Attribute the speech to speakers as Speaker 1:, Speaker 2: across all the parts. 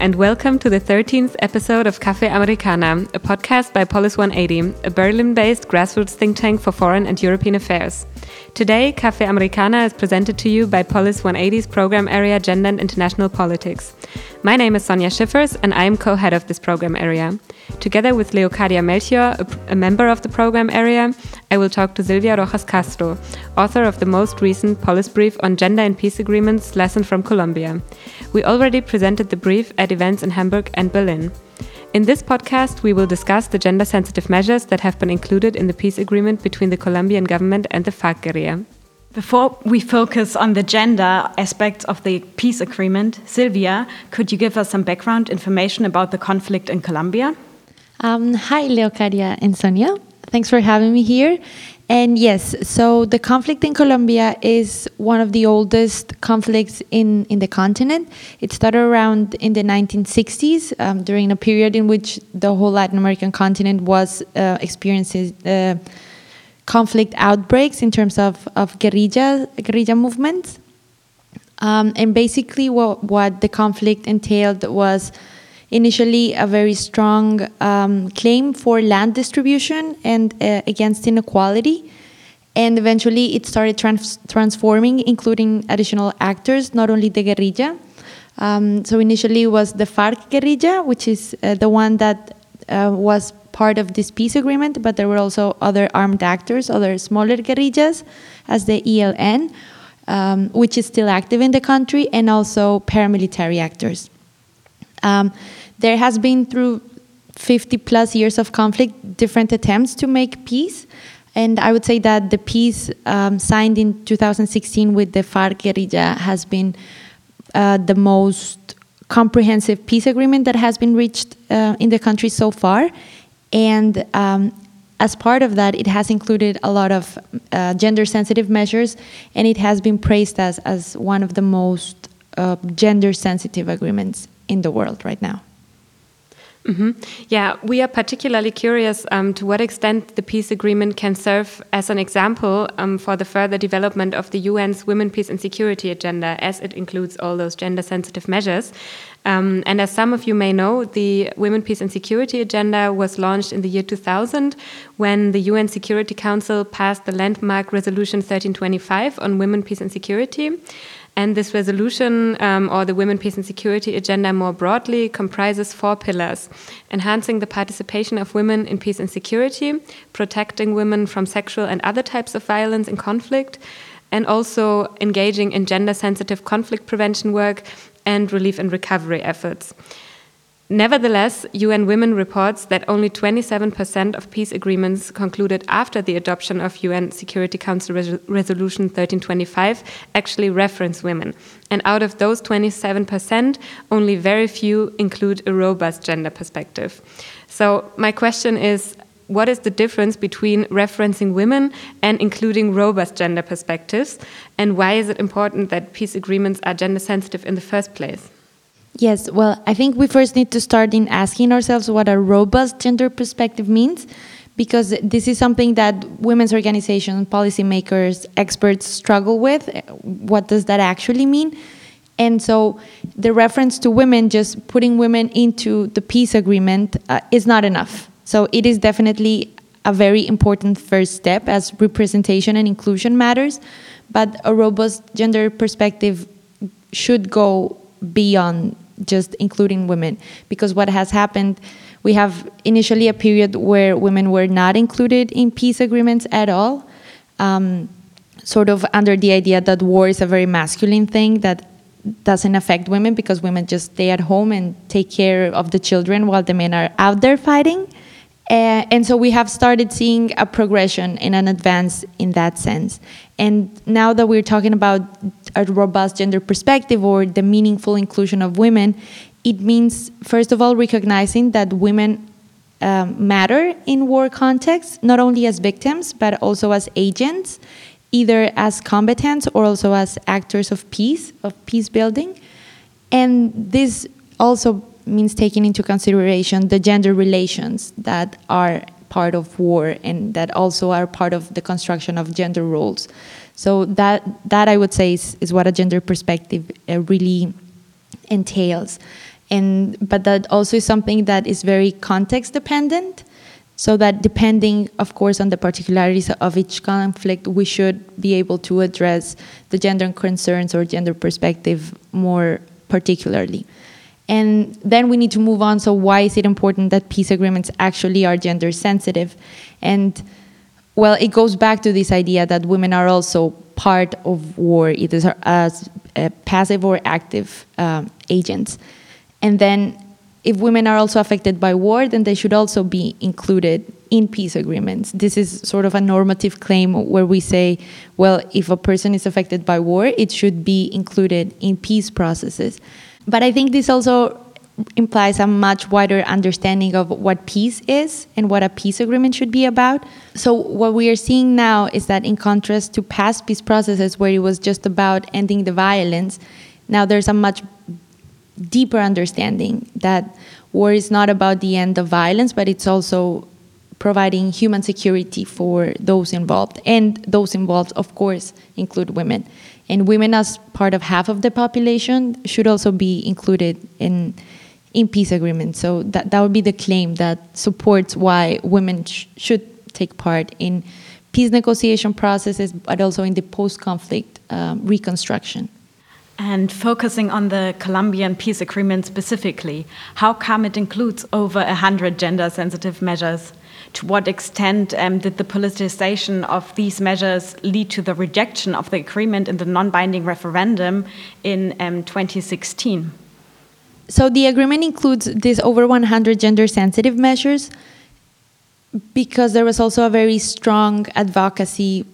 Speaker 1: and welcome to the 13th episode of Cafe Americana, a podcast by Polis 180, a Berlin based grassroots think tank for foreign and European affairs. Today, Cafe Americana is presented to you by Polis 180's program area Gender and International Politics. My name is Sonja Schiffers, and I am co head of this program area. Together with Leocadia Melchior, a, a, member of the program area, I will talk to Silvia Rojas Castro, author of the most recent Polis brief on gender and peace agreements lesson from Colombia. We already presented the brief at events in Hamburg and Berlin. In this podcast, we will discuss the gender sensitive measures that have been included in the peace agreement between the Colombian government and the FARC guerrilla.
Speaker 2: Before we focus on the gender aspects of the peace agreement, Silvia, could you give us some background information about the conflict in Colombia?
Speaker 3: Um, hi, Leocadia and Sonja. Thanks for having me here. And yes, so the conflict in Colombia is one of the oldest conflicts in, in the continent. It started around in the 1960s, um, during a period in which the whole Latin American continent was uh, experiencing uh, conflict outbreaks in terms of, of guerrilla, guerrilla movements. Um, and basically, what, what the conflict entailed was initially a very strong um, claim for land distribution and uh, against inequality. And eventually it started trans transforming, including additional actors, not only the guerrilla. Um, so initially it was the FARC guerrilla, which is uh, the one that uh, was part of this peace agreement, but there were also other armed actors, other smaller guerrillas, as the ELN, um, which is still active in the country, and also paramilitary actors. Um, there has been through 50 plus years of conflict different attempts to make peace. And I would say that the peace um, signed in 2016 with the FARC guerrilla has been uh, the most comprehensive peace agreement that has been reached uh, in the country so far. And um, as part of that, it has included a lot of uh, gender sensitive measures, and it has been praised as, as one of the most uh, gender sensitive agreements in the world right now.
Speaker 1: Mm -hmm. Yeah, we are particularly curious um, to what extent the peace agreement can serve as an example um, for the further development of the UN's Women, Peace and Security agenda, as it includes all those gender sensitive measures. Um, and as some of you may know, the Women, Peace and Security agenda was launched in the year 2000 when the UN Security Council passed the landmark Resolution 1325 on women, peace and security. And this resolution, um, or the Women, Peace and Security agenda more broadly, comprises four pillars enhancing the participation of women in peace and security, protecting women from sexual and other types of violence and conflict, and also engaging in gender sensitive conflict prevention work and relief and recovery efforts. Nevertheless, UN Women reports that only 27% of peace agreements concluded after the adoption of UN Security Council Res Resolution 1325 actually reference women. And out of those 27%, only very few include a robust gender perspective. So, my question is what is the difference between referencing women and including robust gender perspectives? And why is it important that peace agreements are gender sensitive in the first place?
Speaker 3: Yes, well, I think we first need to start in asking ourselves what a robust gender perspective means, because this is something that women's organizations, policymakers, experts struggle with. What does that actually mean? And so the reference to women, just putting women into the peace agreement, uh, is not enough. So it is definitely a very important first step as representation and inclusion matters, but a robust gender perspective should go beyond just including women. Because what has happened we have initially a period where women were not included in peace agreements at all um, sort of under the idea that war is a very masculine thing that doesn't affect women because women just stay at home and take care of the children while the men are out there fighting uh, and so we have started seeing a progression and an advance in that sense. And now that we're talking about a robust gender perspective or the meaningful inclusion of women, it means, first of all, recognizing that women um, matter in war contexts, not only as victims, but also as agents, either as combatants or also as actors of peace, of peace building. And this also means taking into consideration the gender relations that are part of war and that also are part of the construction of gender roles. So that that I would say is, is what a gender perspective uh, really entails. and but that also is something that is very context dependent so that depending of course on the particularities of each conflict we should be able to address the gender concerns or gender perspective more particularly and then we need to move on so why is it important that peace agreements actually are gender sensitive and well it goes back to this idea that women are also part of war either as uh, passive or active um, agents and then if women are also affected by war, then they should also be included in peace agreements. This is sort of a normative claim where we say, well, if a person is affected by war, it should be included in peace processes. But I think this also implies a much wider understanding of what peace is and what a peace agreement should be about. So, what we are seeing now is that, in contrast to past peace processes where it was just about ending the violence, now there's a much deeper understanding that war is not about the end of violence, but it's also providing human security for those involved. And those involved, of course, include women. And women, as part of half of the population, should also be included in, in peace agreements. So that, that would be the claim that supports why women sh should take part in peace negotiation processes, but also in the post conflict um, reconstruction.
Speaker 2: And focusing on the Colombian peace agreement specifically, how come it includes over 100 gender sensitive measures? To what extent um, did the politicization of these measures lead to the rejection of the agreement in the non binding referendum in um, 2016?
Speaker 3: So the agreement includes these over 100 gender sensitive measures because there was also a very strong advocacy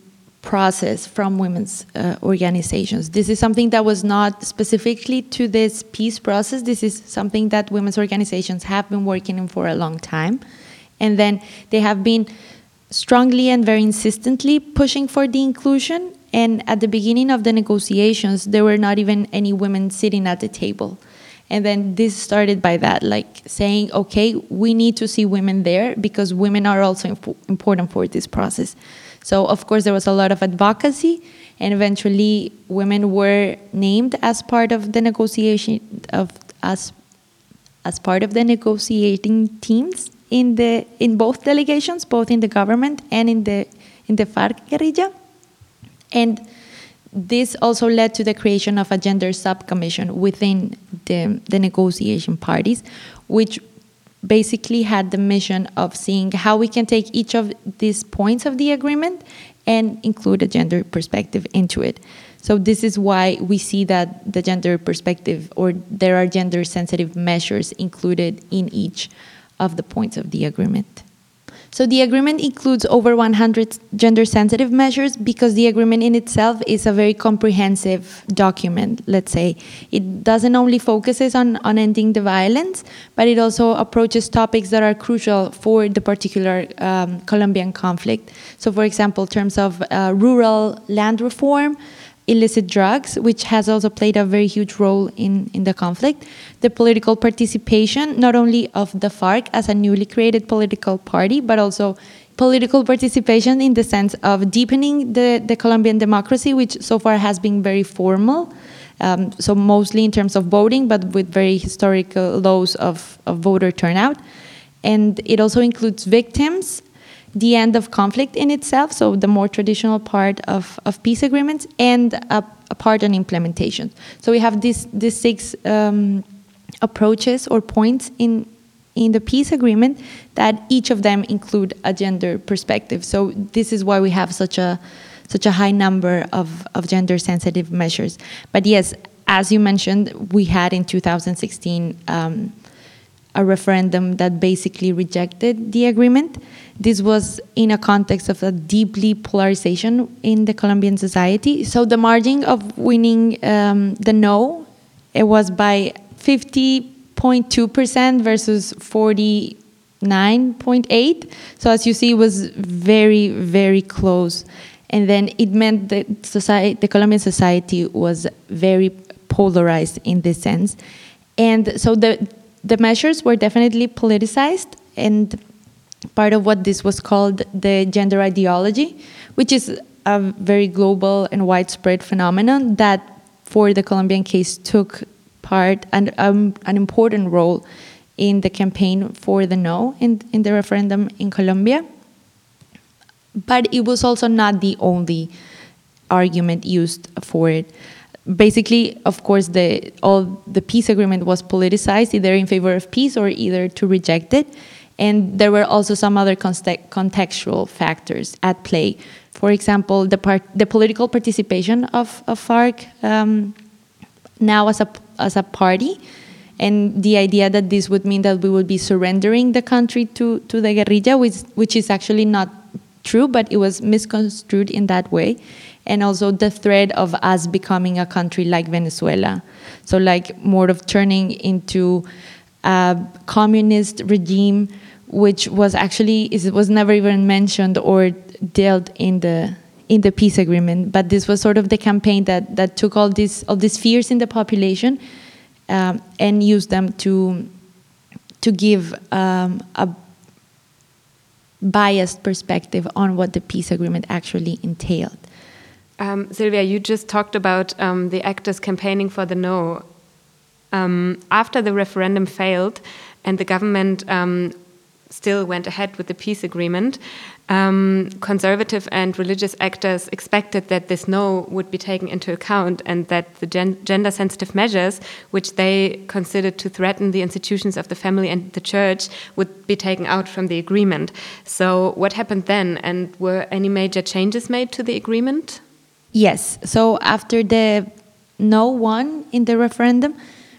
Speaker 3: process from women's uh, organizations. This is something that was not specifically to this peace process. This is something that women's organizations have been working in for a long time. And then they have been strongly and very insistently pushing for the inclusion. And at the beginning of the negotiations, there were not even any women sitting at the table. And then this started by that, like saying, okay, we need to see women there because women are also imp important for this process. So, of course, there was a lot of advocacy, and eventually, women were named as part of the negotiation of as as part of the negotiating teams in the in both delegations, both in the government and in the in the FARC guerrilla, and this also led to the creation of a gender subcommission within the, the negotiation parties, which basically had the mission of seeing how we can take each of these points of the agreement and include a gender perspective into it. So this is why we see that the gender perspective or there are gender sensitive measures included in each of the points of the agreement. So the agreement includes over 100 gender sensitive measures because the agreement in itself is a very comprehensive document, let's say. It doesn't only focuses on, on ending the violence, but it also approaches topics that are crucial for the particular um, Colombian conflict. So for example, terms of uh, rural land reform, illicit drugs, which has also played a very huge role in, in the conflict, the political participation, not only of the FARC as a newly created political party, but also political participation in the sense of deepening the, the Colombian democracy, which so far has been very formal. Um, so mostly in terms of voting, but with very historical lows of, of voter turnout. And it also includes victims the end of conflict in itself, so the more traditional part of, of peace agreements, and a, a part on implementation. So we have these these six um, approaches or points in in the peace agreement that each of them include a gender perspective. So this is why we have such a such a high number of, of gender sensitive measures. But yes, as you mentioned, we had in 2016 um, a referendum that basically rejected the agreement. This was in a context of a deeply polarization in the Colombian society. So the margin of winning um, the no, it was by 50.2% versus 49.8. So as you see, it was very, very close. And then it meant that society, the Colombian society was very polarized in this sense. And so the the measures were definitely politicized and part of what this was called the gender ideology, which is a very global and widespread phenomenon that for the Colombian case took part and um, an important role in the campaign for the no in, in the referendum in Colombia. But it was also not the only argument used for it. Basically, of course, the all the peace agreement was politicized, either in favor of peace or either to reject it. And there were also some other contextual factors at play. For example, the, part, the political participation of, of FARC um, now as a, as a party, and the idea that this would mean that we would be surrendering the country to, to the guerrilla, which, which is actually not true, but it was misconstrued in that way. And also the threat of us becoming a country like Venezuela. So, like, more of turning into a communist regime, which was actually it was never even mentioned or dealt in the in the peace agreement. But this was sort of the campaign that that took all these all these fears in the population um, and used them to to give um, a biased perspective on what the peace agreement actually entailed.
Speaker 1: Um, Silvia, you just talked about um, the actors campaigning for the no. Um, after the referendum failed and the government um, still went ahead with the peace agreement, um, conservative and religious actors expected that this no would be taken into account and that the gen gender sensitive measures, which they considered to threaten the institutions of the family and the church, would be taken out from the agreement. So, what happened then? And were any major changes made to the agreement?
Speaker 3: Yes. So, after the no won in the referendum,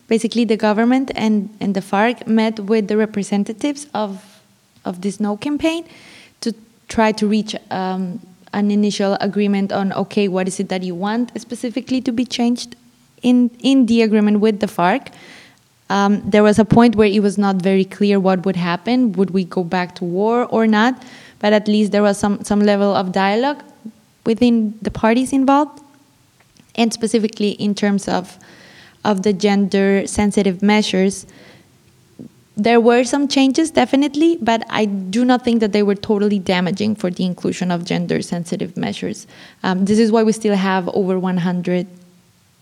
Speaker 3: basically the government and, and the FARC met with the representatives of, of this no campaign to try to reach um, an initial agreement on okay, what is it that you want specifically to be changed in in the agreement with the FARC. Um, there was a point where it was not very clear what would happen. Would we go back to war or not? But at least there was some some level of dialogue within the parties involved, and specifically in terms of of the gender sensitive measures there were some changes, definitely, but I do not think that they were totally damaging for the inclusion of gender sensitive measures. Um, this is why we still have over 100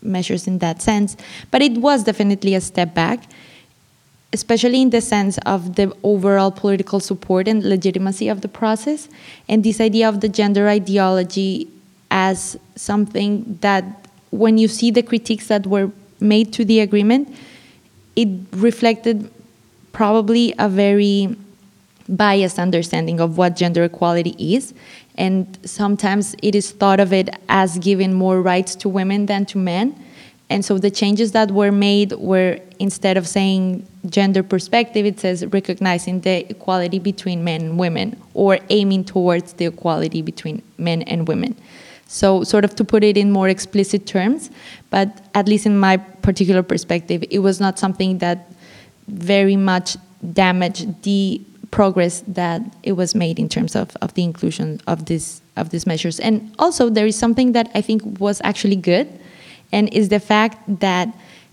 Speaker 3: measures in that sense. But it was definitely a step back, especially in the sense of the overall political support and legitimacy of the process, and this idea of the gender ideology as something that, when you see the critiques that were made to the agreement, it reflected probably a very biased understanding of what gender equality is. And sometimes it is thought of it as giving more rights to women than to men. And so the changes that were made were instead of saying gender perspective, it says recognizing the equality between men and women or aiming towards the equality between men and women. So, sort of to put it in more explicit terms, but at least in my particular perspective, it was not something that very much damage the progress that it was made in terms of, of the inclusion of this of these measures. And also there is something that I think was actually good and is the fact that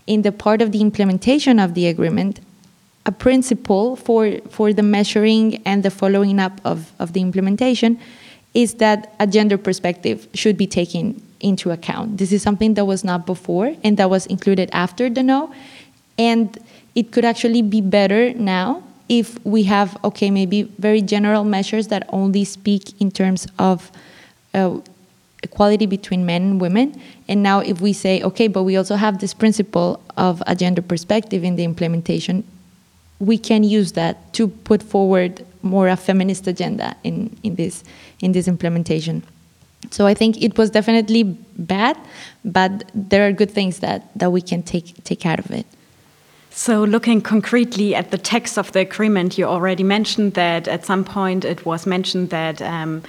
Speaker 3: in the part of the implementation of the agreement, a principle for for the measuring and the following up of, of the implementation is that a gender perspective should be taken into account. This is something that was not before and that was included after the no. And it could actually be better now if we have, okay, maybe very general measures that only speak in terms of uh, equality between men and women. And now, if we say, okay, but we also have this principle of a gender perspective in the implementation, we can use that to put forward more a feminist agenda in, in, this, in this implementation. So I think it was definitely bad, but there are good things that, that we can take, take out of it.
Speaker 2: So, looking concretely at the text of the agreement, you already mentioned that at some point it was mentioned that um,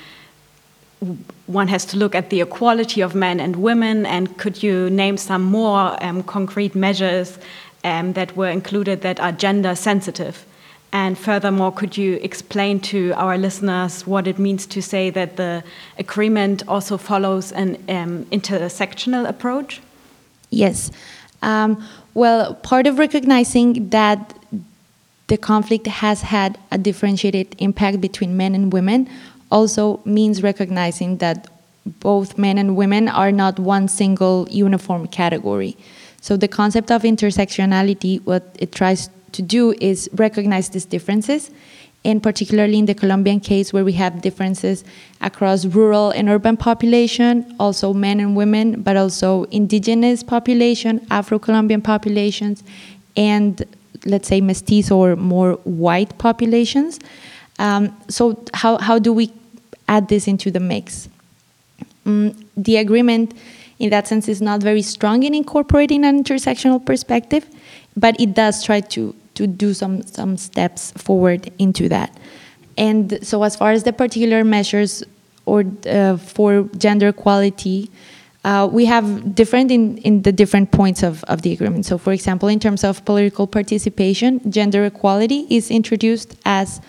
Speaker 2: one has to look at the equality of men and women. And could you name some more um, concrete measures um, that were included that are gender sensitive? And furthermore, could you explain to our listeners what it means to say that the agreement also follows an um, intersectional approach?
Speaker 3: Yes. Um, well, part of recognizing that the conflict has had a differentiated impact between men and women also means recognizing that both men and women are not one single uniform category. So the concept of intersectionality, what it tries to do is recognize these differences, and particularly in the Colombian case where we have differences across rural and urban population, also men and women, but also indigenous population, Afro-Colombian populations, and let's say mestizo or more white populations. Um, so how, how do we add this into the mix? Um, the agreement in that sense is not very strong in incorporating an intersectional perspective, but it does try to to do some some steps forward into that. And so, as far as the particular measures or uh, for gender equality, uh, we have different in, in the different points of, of the agreement. So, for example, in terms of political participation, gender equality is introduced as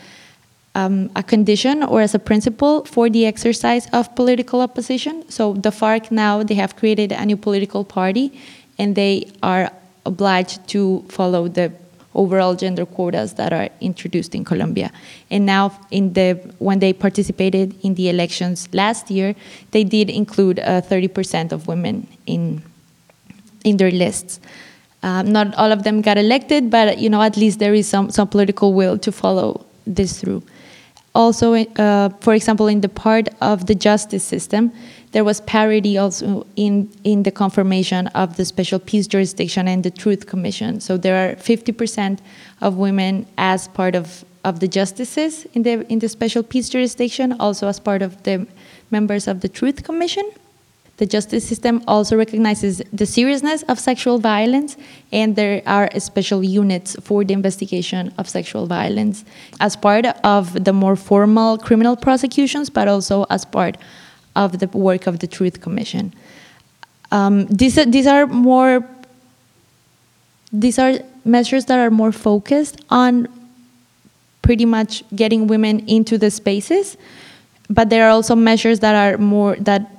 Speaker 3: um, a condition or as a principle for the exercise of political opposition. So, the FARC now they have created a new political party, and they are obliged to follow the overall gender quotas that are introduced in Colombia. And now, in the when they participated in the elections last year, they did include 30% uh, of women in in their lists. Um, not all of them got elected, but you know at least there is some some political will to follow this through. Also, uh, for example, in the part of the justice system, there was parity also in, in the confirmation of the special peace jurisdiction and the truth commission. So there are 50% of women as part of, of the justices in the, in the special peace jurisdiction, also as part of the members of the truth commission. The justice system also recognizes the seriousness of sexual violence, and there are special units for the investigation of sexual violence as part of the more formal criminal prosecutions, but also as part of the work of the Truth Commission. Um, these, these are more these are measures that are more focused on pretty much getting women into the spaces, but there are also measures that are more that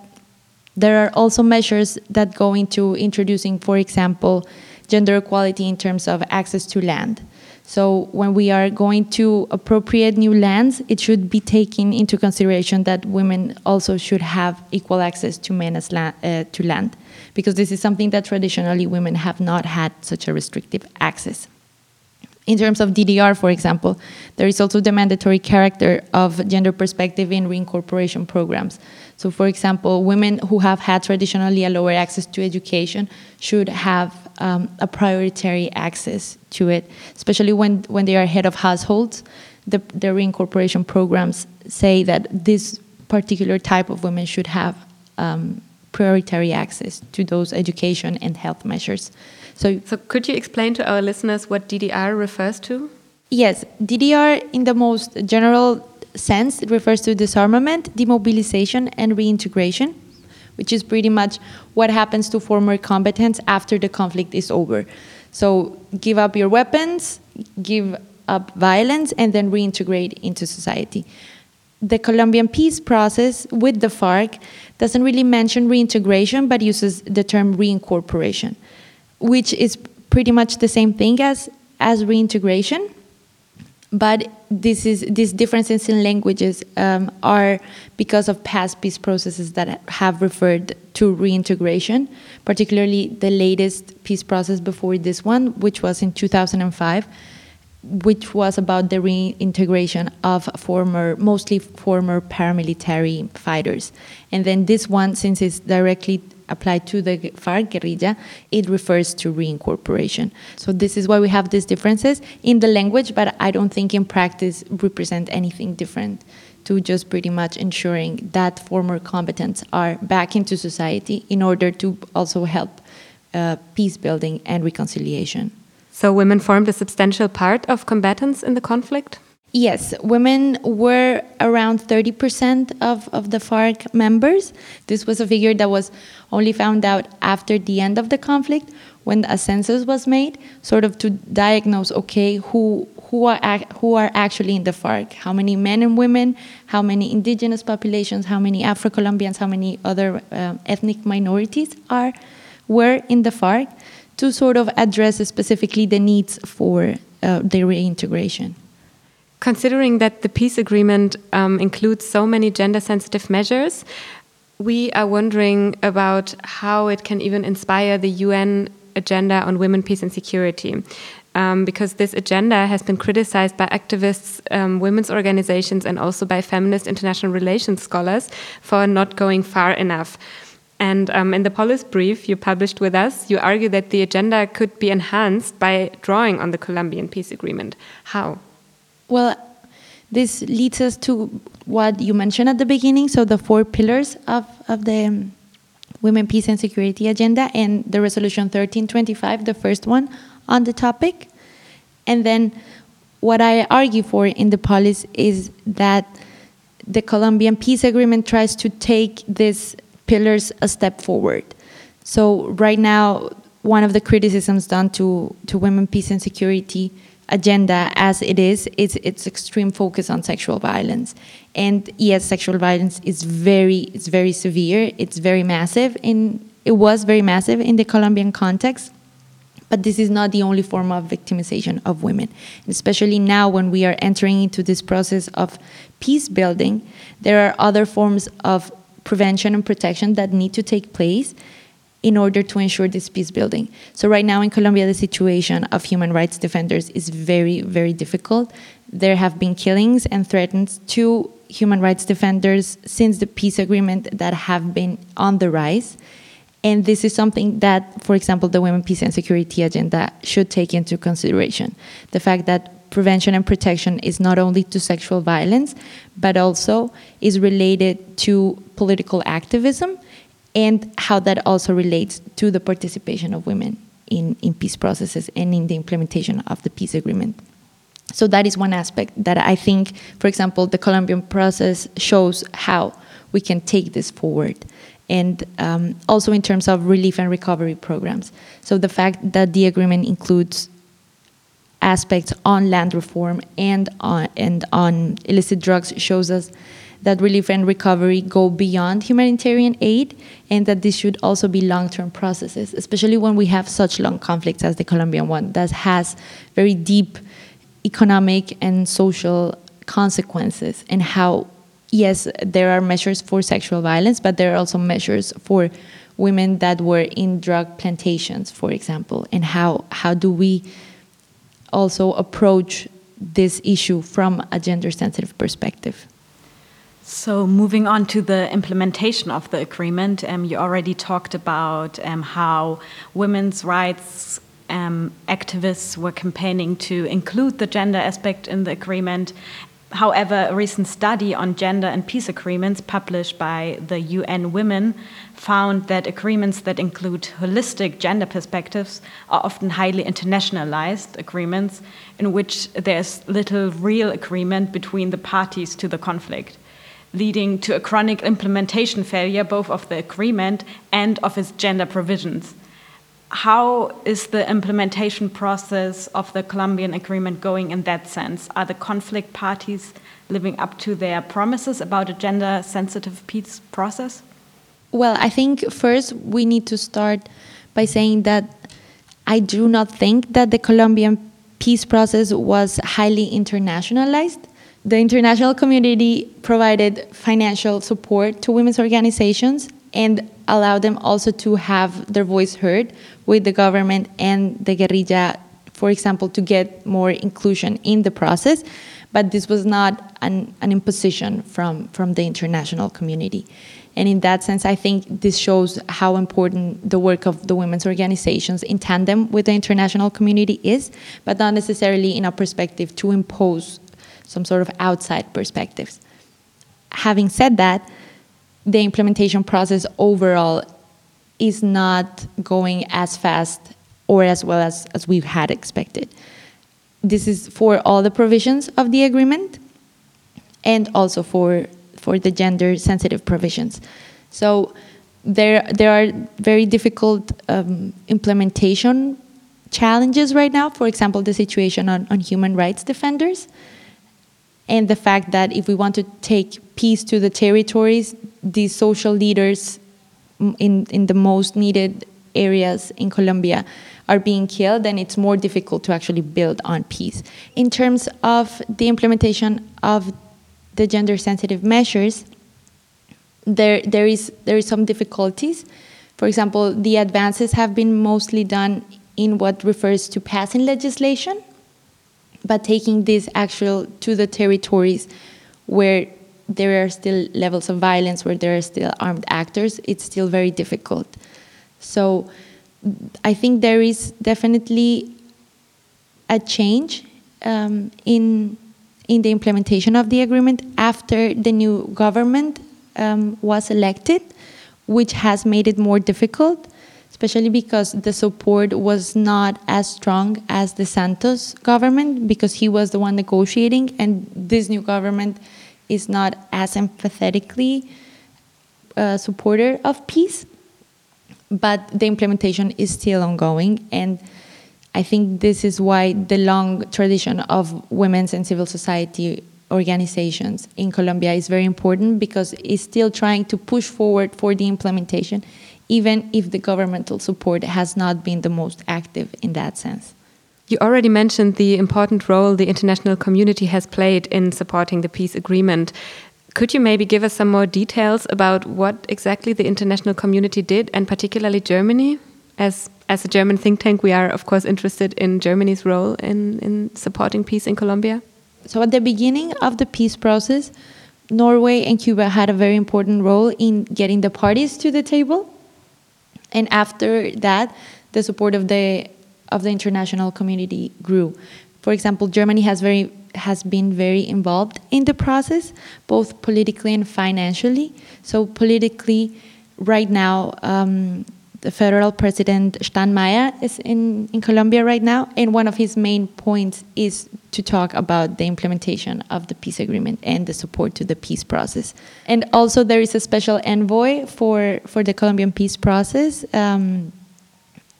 Speaker 3: there are also measures that go into introducing, for example, gender equality in terms of access to land. So when we are going to appropriate new lands, it should be taken into consideration that women also should have equal access to men as la uh, to land, because this is something that traditionally women have not had such a restrictive access. In terms of DDR, for example, there is also the mandatory character of gender perspective in reincorporation programs. So, for example, women who have had traditionally a lower access to education should have um, a prioritary access to it, especially when, when they are head of households. The, the reincorporation programs say that this particular type of women should have um, prioritary access to those education and health measures.
Speaker 1: So, so could you explain to our listeners what DDR refers to?
Speaker 3: Yes, DDR in the most general sense, it refers to disarmament, demobilization, and reintegration which is pretty much what happens to former combatants after the conflict is over. So give up your weapons, give up violence, and then reintegrate into society. The Colombian peace process with the FARC doesn't really mention reintegration, but uses the term reincorporation, which is pretty much the same thing as, as reintegration but this is these differences in languages um, are because of past peace processes that have referred to reintegration, particularly the latest peace process before this one, which was in 2005, which was about the reintegration of former, mostly former paramilitary fighters. And then this one, since it's directly applied to the FARC guerrilla, it refers to reincorporation. So this is why we have these differences in the language, but I don't think in practice represent anything different to just pretty much ensuring that former combatants are back into society in order to also help uh, peace building and reconciliation.
Speaker 1: So women formed a substantial part of combatants in the conflict?
Speaker 3: Yes, women were around 30% of, of the FARC members. This was a figure that was only found out after the end of the conflict when a census was made, sort of to diagnose okay, who, who, are, who are actually in the FARC, how many men and women, how many indigenous populations, how many Afro Colombians, how many other uh, ethnic minorities are, were in the FARC, to sort of address specifically the needs for uh, their reintegration.
Speaker 1: Considering that the peace agreement um, includes so many gender sensitive measures, we are wondering about how it can even inspire the UN agenda on women, peace, and security. Um, because this agenda has been criticized by activists, um, women's organizations, and also by feminist international relations scholars for not going far enough. And um, in the policy brief you published with us, you argue that the agenda could be enhanced by drawing on the Colombian peace agreement. How?
Speaker 3: Well, this leads us to what you mentioned at the beginning so, the four pillars of, of the um, Women, Peace, and Security agenda, and the Resolution 1325, the first one on the topic. And then what I argue for in the policy is that the Colombian peace agreement tries to take these pillars a step forward. So right now, one of the criticisms done to, to women, peace, and security agenda as it is, is its extreme focus on sexual violence. And yes, sexual violence is very, it's very severe. It's very massive. In it was very massive in the Colombian context. But this is not the only form of victimization of women. Especially now, when we are entering into this process of peace building, there are other forms of prevention and protection that need to take place in order to ensure this peace building. So, right now in Colombia, the situation of human rights defenders is very, very difficult. There have been killings and threats to human rights defenders since the peace agreement that have been on the rise. And this is something that, for example, the Women, Peace and Security agenda should take into consideration. The fact that prevention and protection is not only to sexual violence, but also is related to political activism and how that also relates to the participation of women in, in peace processes and in the implementation of the peace agreement. So that is one aspect that I think, for example, the Colombian process shows how we can take this forward. And um, also in terms of relief and recovery programs. So the fact that the agreement includes aspects on land reform and on, and on illicit drugs shows us that relief and recovery go beyond humanitarian aid and that this should also be long-term processes, especially when we have such long conflicts as the Colombian one that has very deep economic and social consequences and how yes there are measures for sexual violence but there are also measures for women that were in drug plantations for example and how how do we also approach this issue from a gender sensitive perspective
Speaker 2: so, moving on to the implementation of the agreement, um, you already talked about um, how women's rights um, activists were campaigning to include the gender aspect in the agreement. However, a recent study on gender and peace agreements published by the UN Women found that agreements that include holistic gender perspectives are often highly internationalized agreements in which there's little real agreement between the parties to the conflict leading to a chronic implementation failure both of the agreement and of its gender provisions. How is the implementation process of the Colombian agreement going in that sense? Are the conflict parties living up to their promises about a gender sensitive peace process?
Speaker 3: Well, I think first we need to start by saying that I do not think that the Colombian peace process was highly internationalized the international community provided financial support to women's organizations and allowed them also to have their voice heard with the government and the guerrilla, for example, to get more inclusion in the process. But this was not an, an imposition from, from the international community. And in that sense, I think this shows how important the work of the women's organizations in tandem with the international community is, but not necessarily in a perspective to impose some sort of outside perspectives. Having said that, the implementation process overall is not going as fast or as well as, as we had expected. This is for all the provisions of the agreement and also for, for the gender sensitive provisions. So there, there are very difficult um, implementation challenges right now. For example, the situation on, on human rights defenders and the fact that if we want to take peace to the territories, these social leaders in, in the most needed areas in Colombia are being killed, then it's more difficult to actually build on peace. In terms of the implementation of the gender sensitive measures, there, there, is, there is some difficulties For example, the advances have been mostly done in what refers to passing legislation, but taking this actual to the territories where there are still levels of violence, where there are still armed actors, it's still very difficult. So I think there is definitely a change um, in in the implementation of the agreement after the new government um, was elected, which has made it more difficult, especially because the support was not as strong as the Santos government, because he was the one negotiating, and this new government is not as empathetically uh, supporter of peace. But the implementation is still ongoing, and I think this is why the long tradition of women's and civil society organizations in Colombia is very important because it's still trying to push forward for the implementation, even if the governmental support has not been the most active in that sense.
Speaker 1: You already mentioned the important role the international community has played in supporting the peace agreement. Could you maybe give us some more details about what exactly the international community did, and particularly Germany? As as a German think tank, we are of course interested in Germany's role in, in supporting peace in Colombia.
Speaker 3: So at the beginning of the peace process, Norway and Cuba had a very important role in getting the parties to the table. And after that, the support of the of the international community grew. For example, Germany has very has been very involved in the process, both politically and financially. So politically, right now, um, the federal president Steinmeier is in, in Colombia right now, and one of his main points is to talk about the implementation of the peace agreement and the support to the peace process. And also, there is a special envoy for, for the Colombian peace process. Um,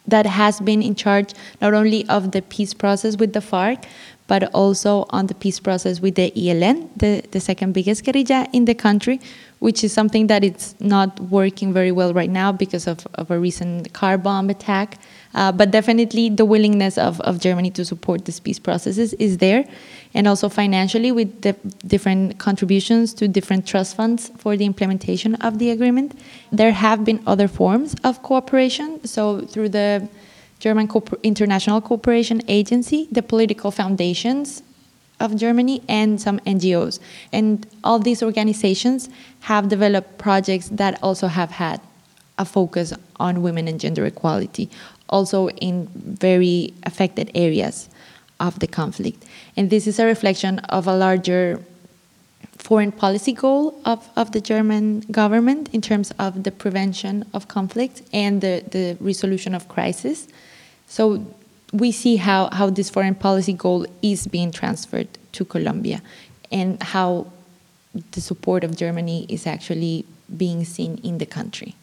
Speaker 3: that has been in charge not only of the peace process with the FARC, but also on the peace process with the ELN, the, the second biggest guerrilla in the country, which is something that it's not working very well right now because of, of a recent car bomb attack. Uh, but definitely the willingness of, of Germany to support these peace processes is there. And also financially with the different contributions to different trust funds for the implementation of the agreement. There have been other forms of cooperation. So through the German International Cooperation Agency, the political foundations of Germany and some NGOs. And all these organizations have developed projects that also have had a focus on women and gender equality, also in very affected areas of the conflict. And this is a reflection of a larger foreign policy goal of, of the German government in terms of the prevention of conflict and the, the resolution of crisis. So we see how, how this foreign policy goal is being transferred to Colombia and how the support of Germany is actually being seen in the country.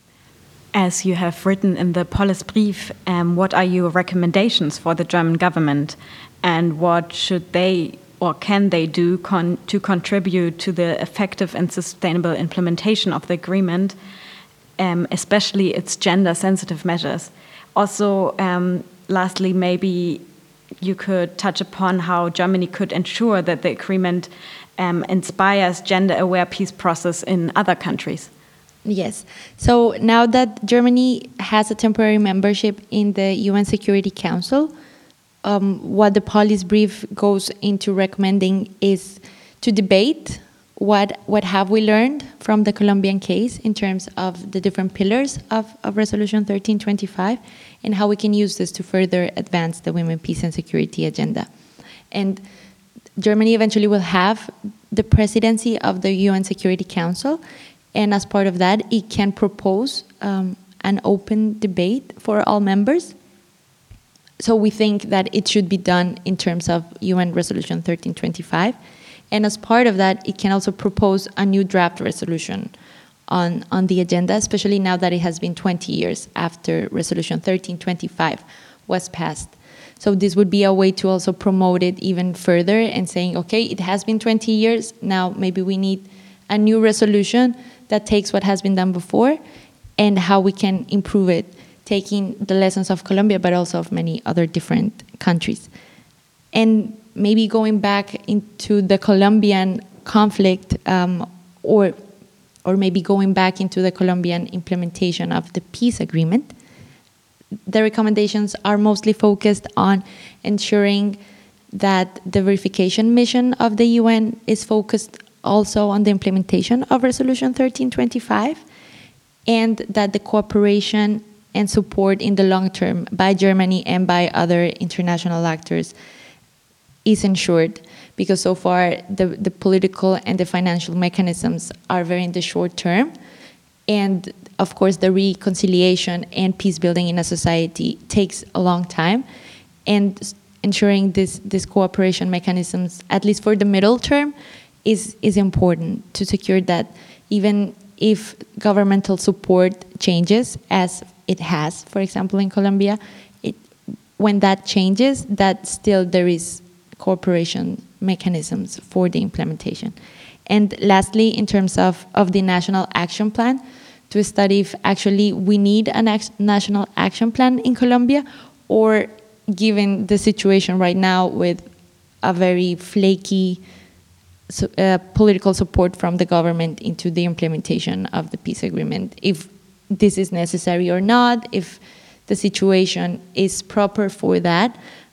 Speaker 2: As you have written in the Polisbrief, um, what are your recommendations for the German government and what should they or can they do con to contribute to the effective and sustainable implementation of the agreement, um, especially its gender sensitive measures? Also, um, lastly, maybe you could touch upon how Germany could ensure that the agreement um, inspires gender aware peace process in other countries.
Speaker 3: Yes. So now that Germany has a temporary membership in the UN Security Council, um, what the Polisbrief goes into recommending is to debate what what have we learned from the Colombian case in terms of the different pillars of, of Resolution 1325 and how we can use this to further advance the women, peace, and security agenda. And Germany eventually will have the presidency of the UN Security Council, and as part of that, it can propose um, an open debate for all members. So we think that it should be done in terms of UN Resolution 1325. And as part of that, it can also propose a new draft resolution on, on the agenda, especially now that it has been 20 years after Resolution 1325 was passed. So this would be a way to also promote it even further and saying, okay, it has been 20 years, now maybe we need a new resolution that takes what has been done before and how we can improve it, taking the lessons of Colombia, but also of many other different countries. And maybe going back into the Colombian conflict um, or or maybe going back into the Colombian implementation of the peace agreement. The recommendations are mostly focused on ensuring that the verification mission of the UN is focused also on the implementation of Resolution 1325 and that the cooperation and support in the long term by Germany and by other international actors is ensured because so far the, the political and the financial mechanisms are very in the short term. And of course, the reconciliation and peace building in a society takes a long time. And ensuring this, this cooperation mechanisms, at least for the middle term, is, is important to secure that even if governmental support changes, as it has, for example, in Colombia, it, when that changes, that still there is cooperation mechanisms for the implementation. And lastly, in terms of, of the national action plan, to study if actually we need a national action plan in Colombia, or given the situation right now with a very flaky uh, political support from the government into the implementation of the peace agreement, if this is necessary or not, if the situation is proper for that.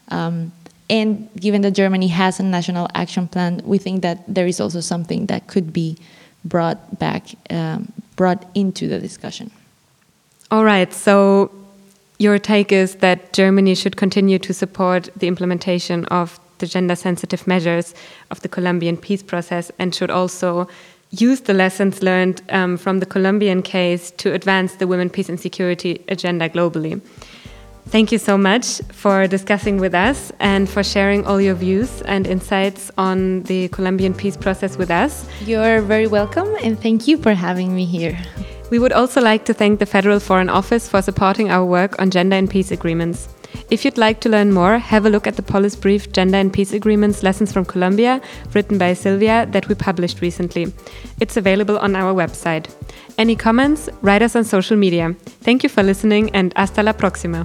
Speaker 3: Um, and given that Germany has a national action plan, we think that there is also something that could be brought back, um, brought into the discussion.
Speaker 1: All right. So your take is that Germany should continue to support the implementation of the gender sensitive measures of the Colombian peace process and should also use the lessons learned um, from the Colombian case to advance the women, peace, and security agenda globally. Thank you so much for discussing with us and for sharing all your views and insights on the Colombian peace process with us.
Speaker 3: You're very welcome and thank you for having me here.
Speaker 1: We would also like to thank the Federal Foreign Office for supporting our work on gender and peace agreements. If you'd like to learn more, have a look at the Policy Brief Gender and Peace Agreements Lessons from Colombia, written by Silvia, that we published recently. It's available on our website. Any comments? Write us on social media. Thank you for listening and hasta la próxima.